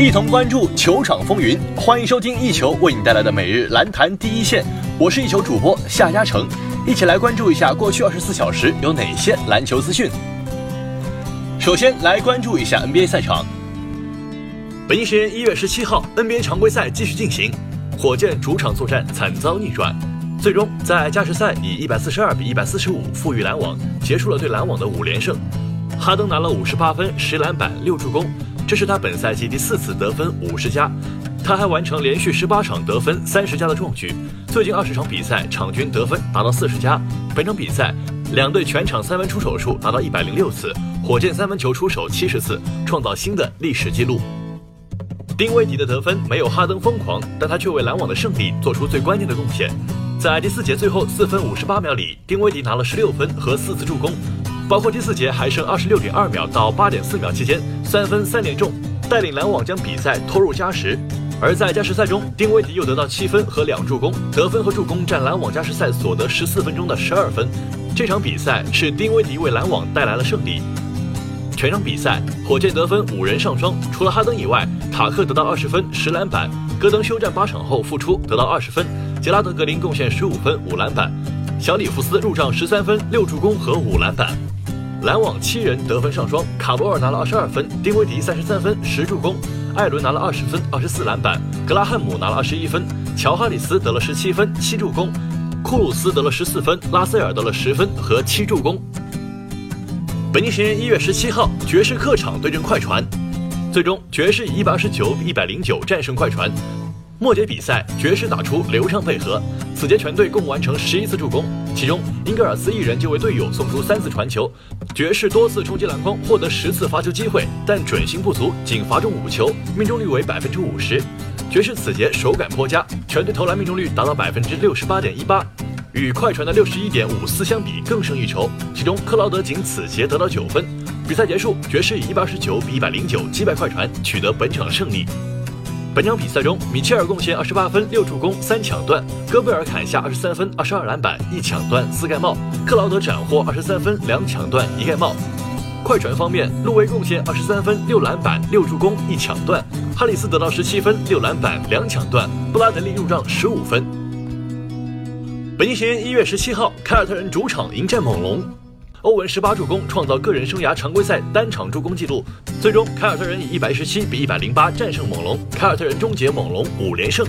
一同关注球场风云，欢迎收听一球为你带来的每日篮坛第一线。我是一球主播夏嘉诚，一起来关注一下过去二十四小时有哪些篮球资讯。首先来关注一下 NBA 赛场。北京时间一月十七号，NBA 常规赛继续进行，火箭主场作战惨遭逆转，最终在加时赛以一百四十二比一百四十五负于篮网，结束了对篮网的五连胜。哈登拿了五十八分、十篮板、六助攻。这是他本赛季第四次得分五十加，他还完成连续十八场得分三十加的壮举。最近二十场比赛场均得分达到四十加。本场比赛两队全场三分出手数达到一百零六次，火箭三分球出手七十次，创造新的历史纪录。丁威迪的得分没有哈登疯狂，但他却为篮网的胜利做出最关键的贡献。在第四节最后四分五十八秒里，丁威迪拿了十六分和四次助攻。包括第四节还剩二十六点二秒到八点四秒期间，三分三连中，带领篮网将比赛拖入加时。而在加时赛中，丁威迪又得到七分和两助攻，得分和助攻占篮网加时赛所得十四分钟的十二分。这场比赛是丁威迪为篮网带来了胜利。全场比赛，火箭得分五人上双，除了哈登以外，塔克得到二十分十篮板，戈登休战八场后复出得到二十分，杰拉德格林贡献十五分五篮板，小里弗斯入账十三分六助攻和五篮板。篮网七人得分上双，卡罗尔拿了二十二分，丁威迪三十三分十助攻，艾伦拿了二十分二十四篮板，格拉汉姆拿了二十一分，乔哈里斯得了十七分七助攻，库鲁斯得了十四分，拉塞尔得了十分和七助攻。北京时间一月十七号，爵士客场对阵快船，最终爵士以一百二十九比一百零九战胜快船。末节比赛，爵士打出流畅配合，此节全队共完成十一次助攻，其中英格尔斯一人就为队友送出三次传球。爵士多次冲击篮筐，获得十次罚球机会，但准心不足，仅罚中五球，命中率为百分之五十。爵士此节手感颇佳，全队投篮命中率达到百分之六十八点一八，与快船的六十一点五四相比更胜一筹。其中克劳德仅此节得到九分。比赛结束，爵士以一百二十九比一百零九击败快船，取得本场胜利。本场比赛中，米切尔贡献二十八分、六助攻、三抢断；戈贝尔砍下二十三分、二十二篮板、一抢断、四盖帽；克劳德斩获二十三分、两抢断、一盖帽。快船方面，路威贡献二十三分、六篮板、六助攻、一抢断；哈里斯得到十七分、六篮板、两抢断；布拉德利入账十五分。北京时间一月十七号，凯尔特人主场迎战猛龙。欧文十八助攻，创造个人生涯常规赛单场助攻纪录。最终，凯尔特人以一百一十七比一百零八战胜猛龙，凯尔特人终结猛龙五连胜。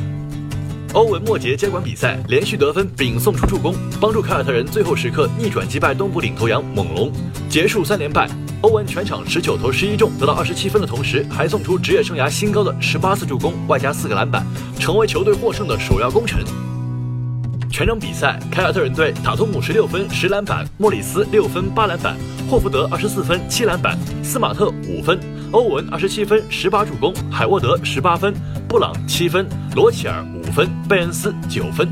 欧文末节接管比赛，连续得分并送出助攻，帮助凯尔特人最后时刻逆转击败东部领头羊猛龙，结束三连败。欧文全场十九投十一中，得到二十七分的同时，还送出职业生涯新高的十八次助攻，外加四个篮板，成为球队获胜的首要功臣。全场比赛，凯尔特人队塔图姆十六分十篮板，莫里斯六分八篮板，霍福德二十四分七篮板，斯马特五分，欧文二十七分十八助攻，海沃德十八分，布朗七分，罗齐尔五分，贝恩斯九分。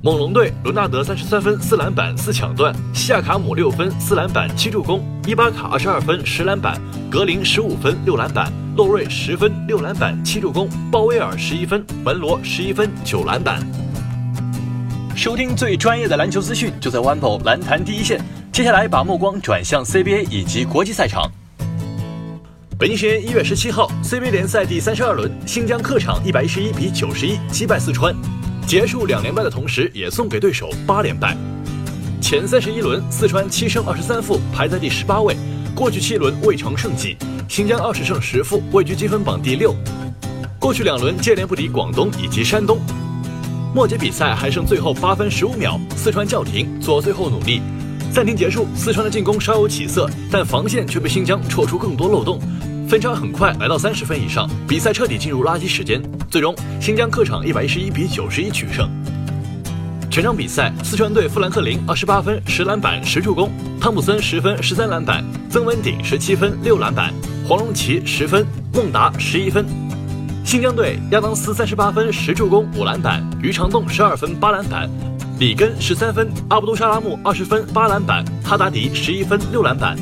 猛龙队伦纳德三十三分四篮板四抢断，西亚卡姆六分四篮板七助攻，伊巴卡二十二分十篮板，格林十五分六篮板，洛瑞十分六篮板七助攻，鲍威尔十一分，文罗十一分九篮板。收听最专业的篮球资讯，就在 OnePo 篮坛第一线。接下来把目光转向 CBA 以及国际赛场。北京时间一月十七号，CBA 联赛第三十二轮，新疆客场一百一十一比九十一击败四川，结束两连败的同时，也送给对手八连败。前三十一轮，四川七胜二十三负，排在第十八位。过去七轮未尝胜绩，新疆二十胜十负，位居积分榜第六。过去两轮接连不敌广东以及山东。末节比赛还剩最后八分十五秒，四川叫停做最后努力，暂停结束。四川的进攻稍有起色，但防线却被新疆戳出更多漏洞，分差很快来到三十分以上，比赛彻底进入垃圾时间。最终，新疆客场一百一十一比九十一取胜。全场比赛，四川队富兰克林二十八分十篮板十助攻，汤普森十分十三篮板，曾文鼎十七分六篮板，黄龙奇十分，孟达十一分。新疆队亚当斯三十八分十助攻五篮板，于长栋十二分八篮板，里根十三分，阿卜杜沙拉木二十分八篮板，哈达迪十一分六篮板。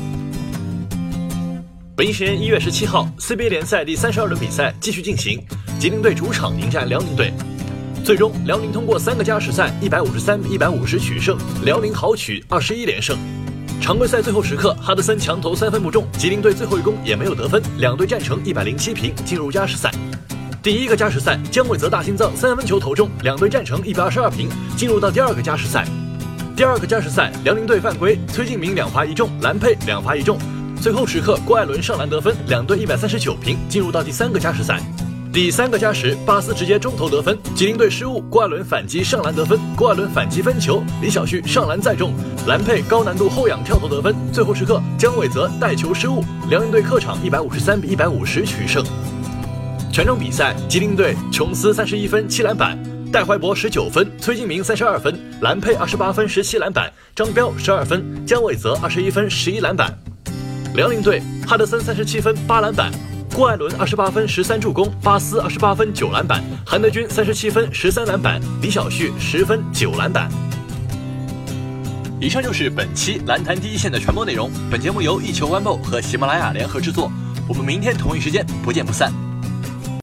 北京时间一月十七号，CBA 联赛第三十二轮比赛继续进行，吉林队主场迎战辽宁队，最终辽宁通过三个加时赛一百五十三一百五十取胜，辽宁豪取二十一连胜。常规赛最后时刻，哈德森强投三分不中，吉林队最后一攻也没有得分，两队战成一百零七平，进入加时赛。第一个加时赛，姜伟泽大心脏三分球投中，两队战成一百二十二平，进入到第二个加时赛。第二个加时赛，辽宁队犯规，崔敬明两罚一中，蓝佩两罚一中。最后时刻，郭艾伦上篮得分，两队一百三十九平，进入到第三个加时赛。第三个加时，巴斯直接中投得分，吉林队失误，郭艾伦反击上篮得分，郭艾伦反击分球，李晓旭上篮再中，蓝佩高难度后仰跳投得分。最后时刻，姜伟泽带球失误，辽宁队客场一百五十三比一百五十取胜。全场比赛，吉林队琼斯三十一分七篮板，戴怀博十九分，崔金明三十二分，蓝佩二十八分十七篮板，张彪十二分，姜伟泽二十一分十一篮板。辽宁队哈德森三十七分八篮板。郭艾伦二十八分十三助攻，巴斯二十八分九篮板，韩德君三十七分十三篮板，李晓旭十分九篮板。以上就是本期篮坛第一线的全部内容。本节目由一球晚报和喜马拉雅联合制作。我们明天同一时间不见不散。